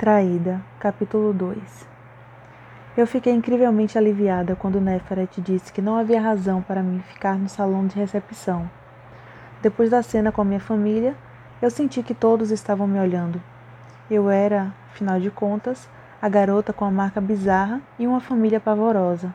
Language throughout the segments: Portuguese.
Traída, capítulo 2 Eu fiquei incrivelmente aliviada quando Neferet disse que não havia razão para mim ficar no salão de recepção. Depois da cena com a minha família, eu senti que todos estavam me olhando. Eu era, afinal de contas, a garota com a marca bizarra e uma família pavorosa.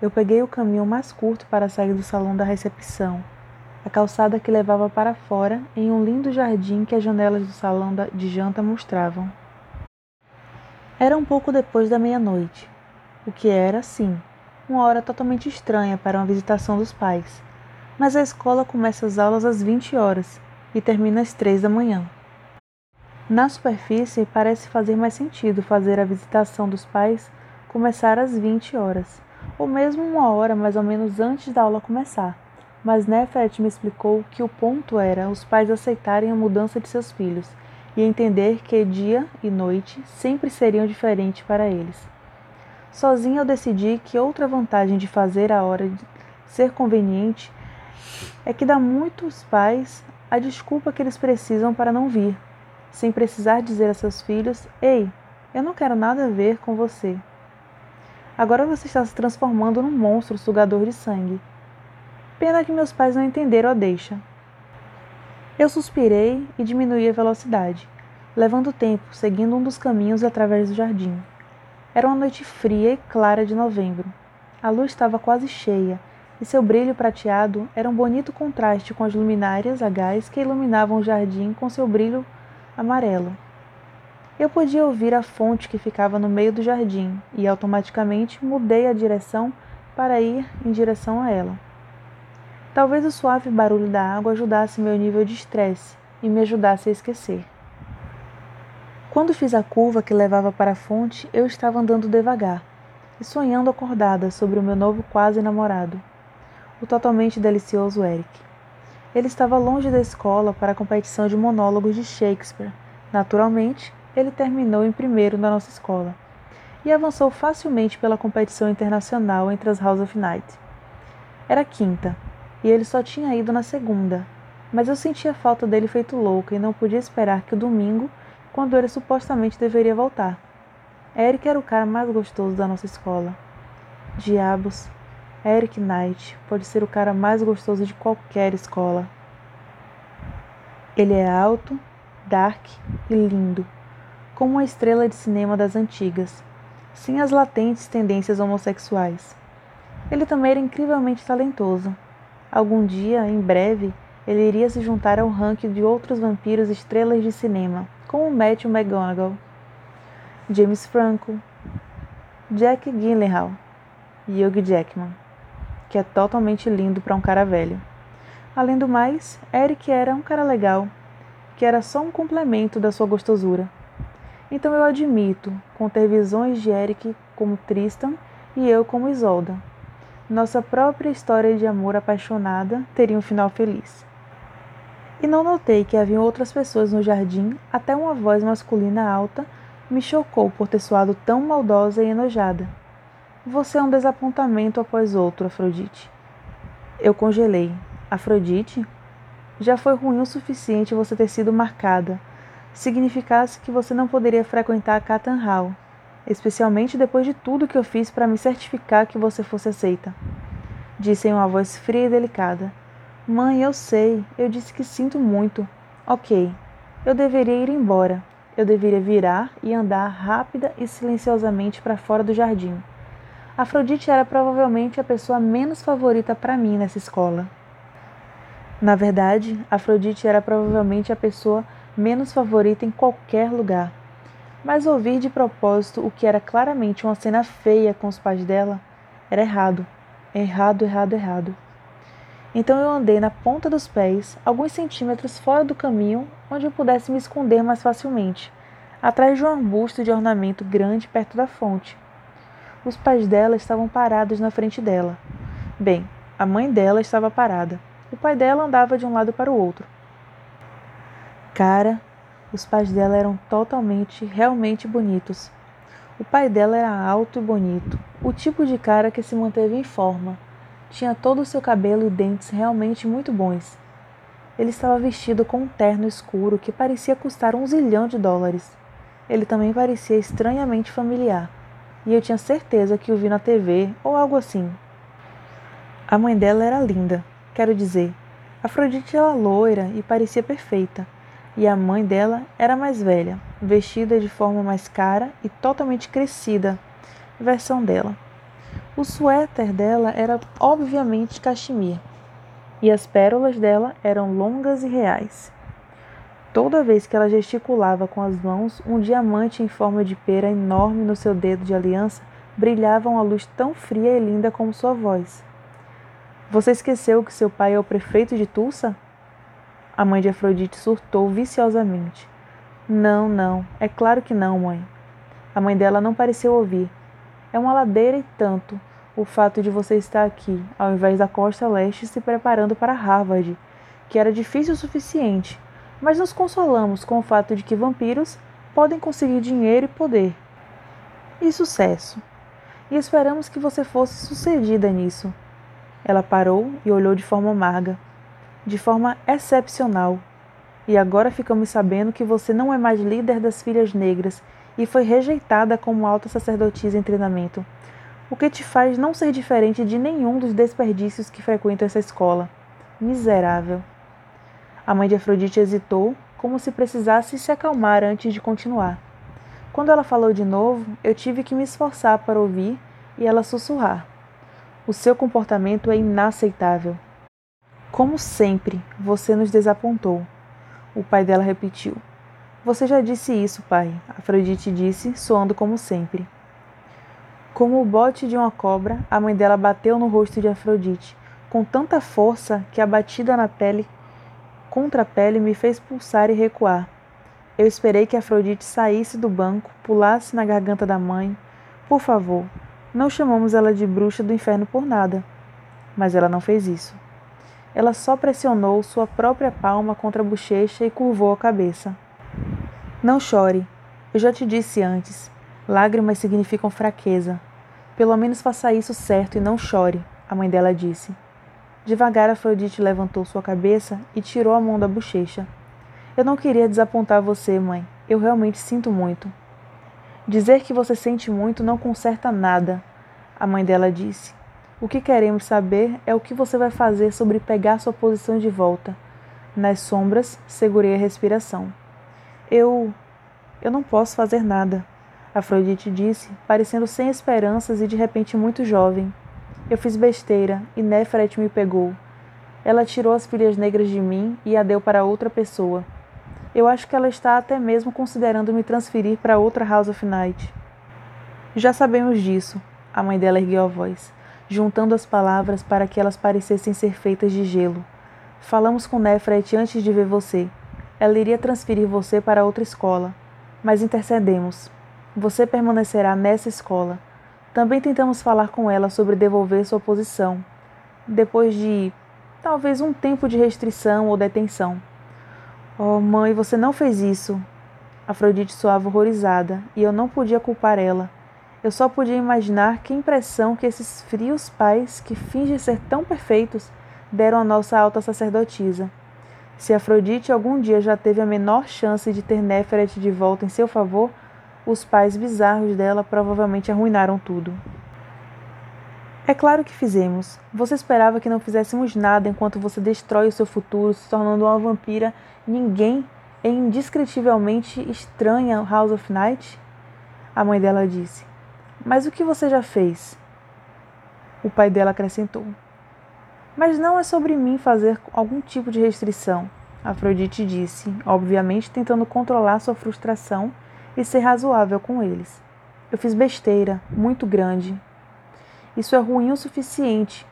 Eu peguei o caminho mais curto para sair do salão da recepção, a calçada que levava para fora em um lindo jardim que as janelas do salão de janta mostravam. Era um pouco depois da meia-noite, o que era, sim, uma hora totalmente estranha para uma visitação dos pais. Mas a escola começa as aulas às 20 horas e termina às 3 da manhã. Na superfície, parece fazer mais sentido fazer a visitação dos pais começar às 20 horas, ou mesmo uma hora mais ou menos antes da aula começar. Mas Nefert me explicou que o ponto era os pais aceitarem a mudança de seus filhos e entender que dia e noite sempre seriam diferentes para eles. Sozinha eu decidi que outra vantagem de fazer a hora ser conveniente é que dá muitos pais a desculpa que eles precisam para não vir, sem precisar dizer a seus filhos: Ei, eu não quero nada a ver com você. Agora você está se transformando num monstro sugador de sangue. Pena que meus pais não entenderam a deixa. Eu suspirei e diminuí a velocidade, levando tempo, seguindo um dos caminhos através do jardim. Era uma noite fria e clara de novembro. A luz estava quase cheia, e seu brilho prateado era um bonito contraste com as luminárias a gás que iluminavam o jardim com seu brilho amarelo. Eu podia ouvir a fonte que ficava no meio do jardim e automaticamente mudei a direção para ir em direção a ela. Talvez o suave barulho da água ajudasse meu nível de estresse e me ajudasse a esquecer. Quando fiz a curva que levava para a fonte, eu estava andando devagar e sonhando acordada sobre o meu novo quase namorado, o totalmente delicioso Eric. Ele estava longe da escola para a competição de monólogos de Shakespeare. Naturalmente, ele terminou em primeiro na nossa escola e avançou facilmente pela competição internacional entre as House of Night. Era quinta, e ele só tinha ido na segunda. Mas eu sentia falta dele feito louco e não podia esperar que o domingo, quando ele supostamente deveria voltar. Eric era o cara mais gostoso da nossa escola. Diabos, Eric Knight pode ser o cara mais gostoso de qualquer escola. Ele é alto, dark e lindo, como uma estrela de cinema das antigas, sem as latentes tendências homossexuais. Ele também era incrivelmente talentoso Algum dia, em breve, ele iria se juntar ao ranking de outros vampiros estrelas de cinema, como Matthew McGonagall, James Franco, Jack Gyllenhaal e Hugh Jackman, que é totalmente lindo para um cara velho. Além do mais, Eric era um cara legal, que era só um complemento da sua gostosura. Então eu admito com ter visões de Eric como Tristan e eu como Isolda nossa própria história de amor apaixonada teria um final feliz. E não notei que havia outras pessoas no jardim, até uma voz masculina alta me chocou por ter soado tão maldosa e enojada. Você é um desapontamento após outro, Afrodite. Eu congelei. Afrodite? Já foi ruim o suficiente você ter sido marcada. Significasse que você não poderia frequentar a Catan Hall, especialmente depois de tudo que eu fiz para me certificar que você fosse aceita. Disse em uma voz fria e delicada. Mãe, eu sei, eu disse que sinto muito. Ok, eu deveria ir embora. Eu deveria virar e andar rápida e silenciosamente para fora do jardim. Afrodite era provavelmente a pessoa menos favorita para mim nessa escola. Na verdade, Afrodite era provavelmente a pessoa menos favorita em qualquer lugar mas ouvir de propósito o que era claramente uma cena feia com os pais dela era errado. Errado, errado, errado. Então eu andei na ponta dos pés, alguns centímetros fora do caminho, onde eu pudesse me esconder mais facilmente, atrás de um arbusto de ornamento grande perto da fonte. Os pais dela estavam parados na frente dela. Bem, a mãe dela estava parada. O pai dela andava de um lado para o outro. Cara, os pais dela eram totalmente, realmente bonitos. O pai dela era alto e bonito, o tipo de cara que se manteve em forma. Tinha todo o seu cabelo e dentes realmente muito bons. Ele estava vestido com um terno escuro que parecia custar um zilhão de dólares. ele também parecia estranhamente familiar, e eu tinha certeza que o vi na TV ou algo assim. A mãe dela era linda, quero dizer, Afrodite era loira e parecia perfeita, e a mãe dela era mais velha, vestida de forma mais cara e totalmente crescida, versão dela. O suéter dela era obviamente cachemir, e as pérolas dela eram longas e reais. Toda vez que ela gesticulava com as mãos, um diamante em forma de pera enorme no seu dedo de aliança brilhava uma luz tão fria e linda como sua voz. Você esqueceu que seu pai é o prefeito de Tulsa? A mãe de Afrodite surtou viciosamente. Não, não, é claro que não, mãe. A mãe dela não pareceu ouvir. É uma ladeira e tanto o fato de você estar aqui, ao invés da costa leste, se preparando para Harvard, que era difícil o suficiente mas nos consolamos com o fato de que vampiros podem conseguir dinheiro e poder. E sucesso. E esperamos que você fosse sucedida nisso. Ela parou e olhou de forma amarga, de forma excepcional. E agora ficamos sabendo que você não é mais líder das filhas negras e foi rejeitada como alta sacerdotisa em treinamento, o que te faz não ser diferente de nenhum dos desperdícios que frequentam essa escola. Miserável. A mãe de Afrodite hesitou, como se precisasse se acalmar antes de continuar. Quando ela falou de novo, eu tive que me esforçar para ouvir e ela sussurrar. O seu comportamento é inaceitável. Como sempre, você nos desapontou. O pai dela repetiu. Você já disse isso, pai, Afrodite disse, soando como sempre. Como o bote de uma cobra, a mãe dela bateu no rosto de Afrodite, com tanta força que a batida na pele contra a pele me fez pulsar e recuar. Eu esperei que Afrodite saísse do banco, pulasse na garganta da mãe. Por favor, não chamamos ela de bruxa do inferno por nada. Mas ela não fez isso. Ela só pressionou sua própria palma contra a bochecha e curvou a cabeça. Não chore. Eu já te disse antes. Lágrimas significam fraqueza. Pelo menos faça isso certo e não chore, a mãe dela disse. Devagar, Afrodite levantou sua cabeça e tirou a mão da bochecha. Eu não queria desapontar você, mãe. Eu realmente sinto muito. Dizer que você sente muito não conserta nada, a mãe dela disse. O que queremos saber é o que você vai fazer sobre pegar sua posição de volta. Nas sombras, segurei a respiração. Eu. Eu não posso fazer nada, Afrodite disse, parecendo sem esperanças e de repente muito jovem. Eu fiz besteira e Nefret me pegou. Ela tirou as filhas negras de mim e a deu para outra pessoa. Eu acho que ela está até mesmo considerando me transferir para outra House of Night. Já sabemos disso, a mãe dela ergueu a voz, juntando as palavras para que elas parecessem ser feitas de gelo. Falamos com Nefret antes de ver você. Ela iria transferir você para outra escola, mas intercedemos. Você permanecerá nessa escola. Também tentamos falar com ela sobre devolver sua posição, depois de talvez um tempo de restrição ou detenção. Oh, mãe, você não fez isso. Afrodite soava horrorizada e eu não podia culpar ela. Eu só podia imaginar que impressão que esses frios pais, que fingem ser tão perfeitos, deram à nossa alta sacerdotisa. Se Afrodite algum dia já teve a menor chance de ter Néferet de volta em seu favor, os pais bizarros dela provavelmente arruinaram tudo. É claro que fizemos. Você esperava que não fizéssemos nada enquanto você destrói o seu futuro, se tornando uma vampira ninguém e indescritivelmente estranha House of Night? A mãe dela disse. Mas o que você já fez? O pai dela acrescentou. Mas não é sobre mim fazer algum tipo de restrição, Afrodite disse, obviamente tentando controlar sua frustração e ser razoável com eles. Eu fiz besteira, muito grande. Isso é ruim o suficiente,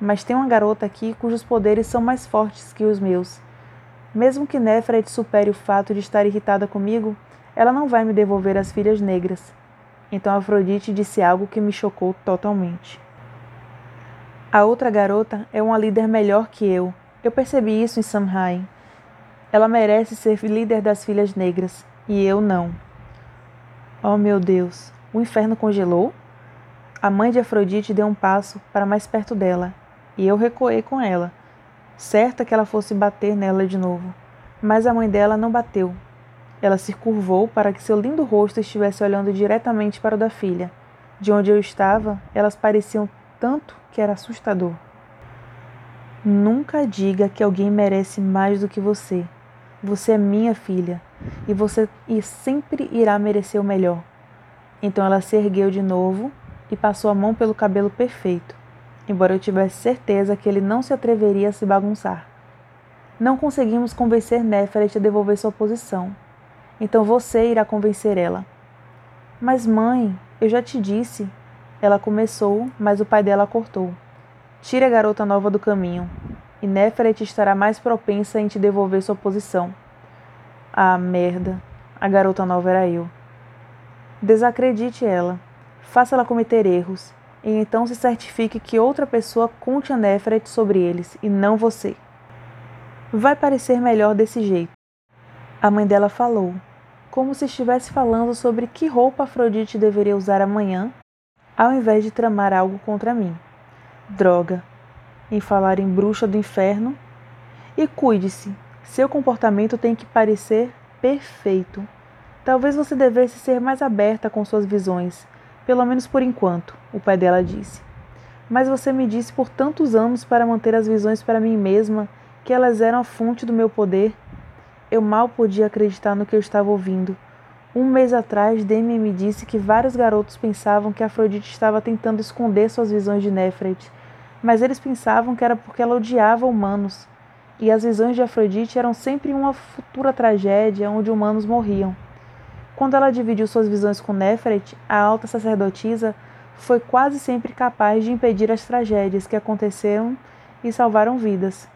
mas tem uma garota aqui cujos poderes são mais fortes que os meus. Mesmo que Nefret supere o fato de estar irritada comigo, ela não vai me devolver as filhas negras. Então Afrodite disse algo que me chocou totalmente. A outra garota é uma líder melhor que eu. Eu percebi isso em Samhain. Ela merece ser líder das filhas negras, e eu não. Oh meu Deus, o inferno congelou? A mãe de Afrodite deu um passo para mais perto dela, e eu recuei com ela, certa que ela fosse bater nela de novo. Mas a mãe dela não bateu. Ela se curvou para que seu lindo rosto estivesse olhando diretamente para o da filha. De onde eu estava, elas pareciam tanto que era assustador. Nunca diga que alguém merece mais do que você. Você é minha filha e você sempre irá merecer o melhor. Então ela se ergueu de novo e passou a mão pelo cabelo perfeito, embora eu tivesse certeza que ele não se atreveria a se bagunçar. Não conseguimos convencer Neferet a devolver sua posição. Então você irá convencer ela. Mas, mãe, eu já te disse. Ela começou, mas o pai dela cortou. Tire a garota nova do caminho, e Neferet estará mais propensa em te devolver sua posição. Ah, merda. A garota nova era eu. Desacredite ela. Faça ela cometer erros, e então se certifique que outra pessoa conte a Neferet sobre eles, e não você. Vai parecer melhor desse jeito. A mãe dela falou, como se estivesse falando sobre que roupa Afrodite deveria usar amanhã, ao invés de tramar algo contra mim. Droga. Em falar em bruxa do inferno. E cuide-se. Seu comportamento tem que parecer perfeito. Talvez você devesse ser mais aberta com suas visões, pelo menos por enquanto, o pai dela disse. Mas você me disse por tantos anos para manter as visões para mim mesma que elas eram a fonte do meu poder. Eu mal podia acreditar no que eu estava ouvindo. Um mês atrás, Demian me disse que vários garotos pensavam que Afrodite estava tentando esconder suas visões de Nefret mas eles pensavam que era porque ela odiava humanos, e as visões de Afrodite eram sempre uma futura tragédia onde humanos morriam. Quando ela dividiu suas visões com Nefret, a alta sacerdotisa foi quase sempre capaz de impedir as tragédias que aconteceram e salvaram vidas.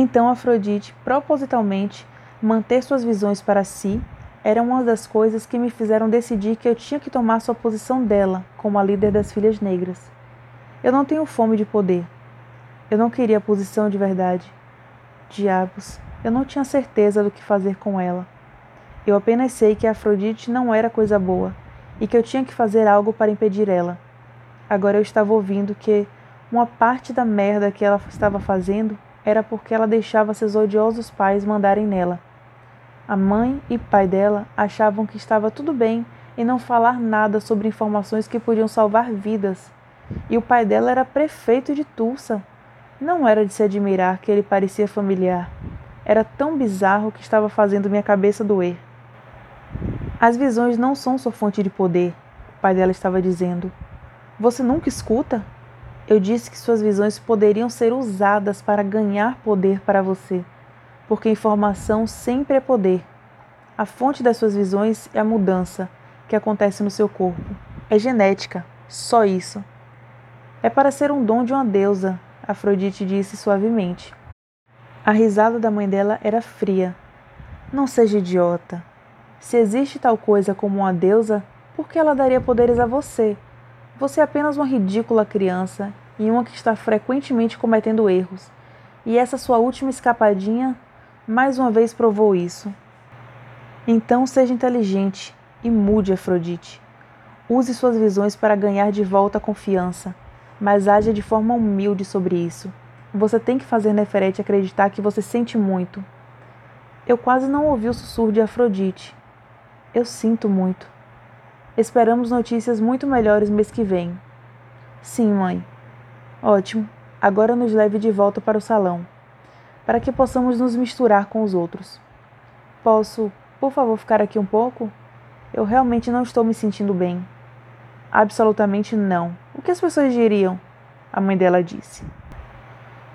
Então Afrodite, propositalmente, manter suas visões para si era uma das coisas que me fizeram decidir que eu tinha que tomar sua posição dela como a líder das filhas negras. Eu não tenho fome de poder. Eu não queria a posição de verdade. Diabos, eu não tinha certeza do que fazer com ela. Eu apenas sei que a Afrodite não era coisa boa e que eu tinha que fazer algo para impedir ela. Agora eu estava ouvindo que uma parte da merda que ela estava fazendo era porque ela deixava seus odiosos pais mandarem nela. A mãe e pai dela achavam que estava tudo bem em não falar nada sobre informações que podiam salvar vidas e o pai dela era prefeito de Tulsa. Não era de se admirar que ele parecia familiar. Era tão bizarro que estava fazendo minha cabeça doer. As visões não são sua fonte de poder, o pai dela estava dizendo. Você nunca escuta? Eu disse que suas visões poderiam ser usadas para ganhar poder para você, porque informação sempre é poder. A fonte das suas visões é a mudança que acontece no seu corpo. É genética, só isso. É para ser um dom de uma deusa, Afrodite disse suavemente. A risada da mãe dela era fria. Não seja idiota. Se existe tal coisa como uma deusa, por que ela daria poderes a você? Você é apenas uma ridícula criança e uma que está frequentemente cometendo erros. E essa sua última escapadinha mais uma vez provou isso. Então seja inteligente e mude, Afrodite. Use suas visões para ganhar de volta a confiança mas haja de forma humilde sobre isso. Você tem que fazer Neferete acreditar que você sente muito. Eu quase não ouvi o sussurro de Afrodite. Eu sinto muito. Esperamos notícias muito melhores mês que vem. Sim, mãe. Ótimo. Agora nos leve de volta para o salão, para que possamos nos misturar com os outros. Posso, por favor, ficar aqui um pouco? Eu realmente não estou me sentindo bem. Absolutamente não. O que as pessoas diriam? A mãe dela disse.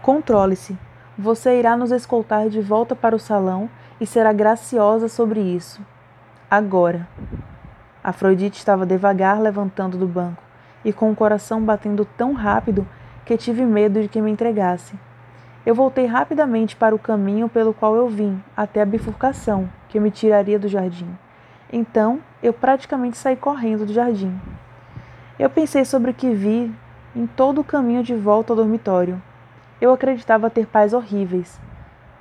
Controle-se. Você irá nos escoltar de volta para o salão e será graciosa sobre isso. Agora. Afrodite estava devagar levantando do banco e com o coração batendo tão rápido que tive medo de que me entregasse. Eu voltei rapidamente para o caminho pelo qual eu vim, até a bifurcação, que me tiraria do jardim. Então, eu praticamente saí correndo do jardim. Eu pensei sobre o que vi em todo o caminho de volta ao dormitório. Eu acreditava ter pais horríveis,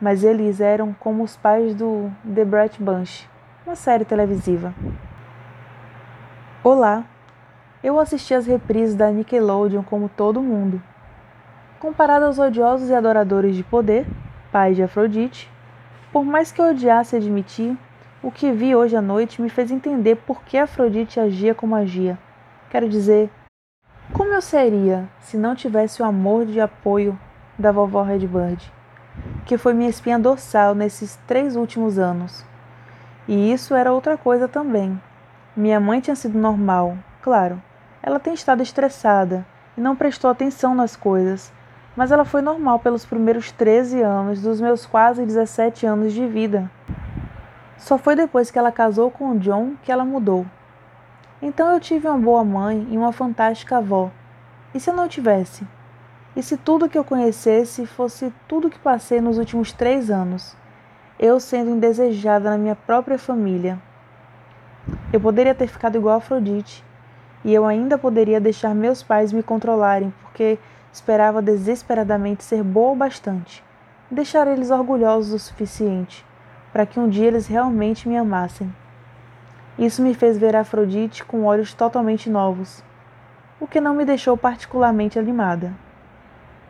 mas eles eram como os pais do The Bright Bunch, uma série televisiva. Olá! Eu assisti às reprises da Nickelodeon como todo mundo. Comparado aos odiosos e adoradores de poder, pais de Afrodite, Por mais que eu odiasse admitir, o que vi hoje à noite me fez entender por que Afrodite agia como agia. Quero dizer, como eu seria se não tivesse o amor de apoio da vovó Redbird, que foi minha espinha dorsal nesses três últimos anos. E isso era outra coisa também. Minha mãe tinha sido normal, claro. Ela tem estado estressada e não prestou atenção nas coisas, mas ela foi normal pelos primeiros 13 anos dos meus quase 17 anos de vida. Só foi depois que ela casou com o John que ela mudou. Então eu tive uma boa mãe e uma fantástica avó. E se eu não tivesse? E se tudo que eu conhecesse fosse tudo que passei nos últimos três anos? Eu sendo indesejada na minha própria família. Eu poderia ter ficado igual a Afrodite. E eu ainda poderia deixar meus pais me controlarem, porque esperava desesperadamente ser boa o bastante. Deixar eles orgulhosos o suficiente para que um dia eles realmente me amassem. Isso me fez ver Afrodite com olhos totalmente novos, o que não me deixou particularmente animada.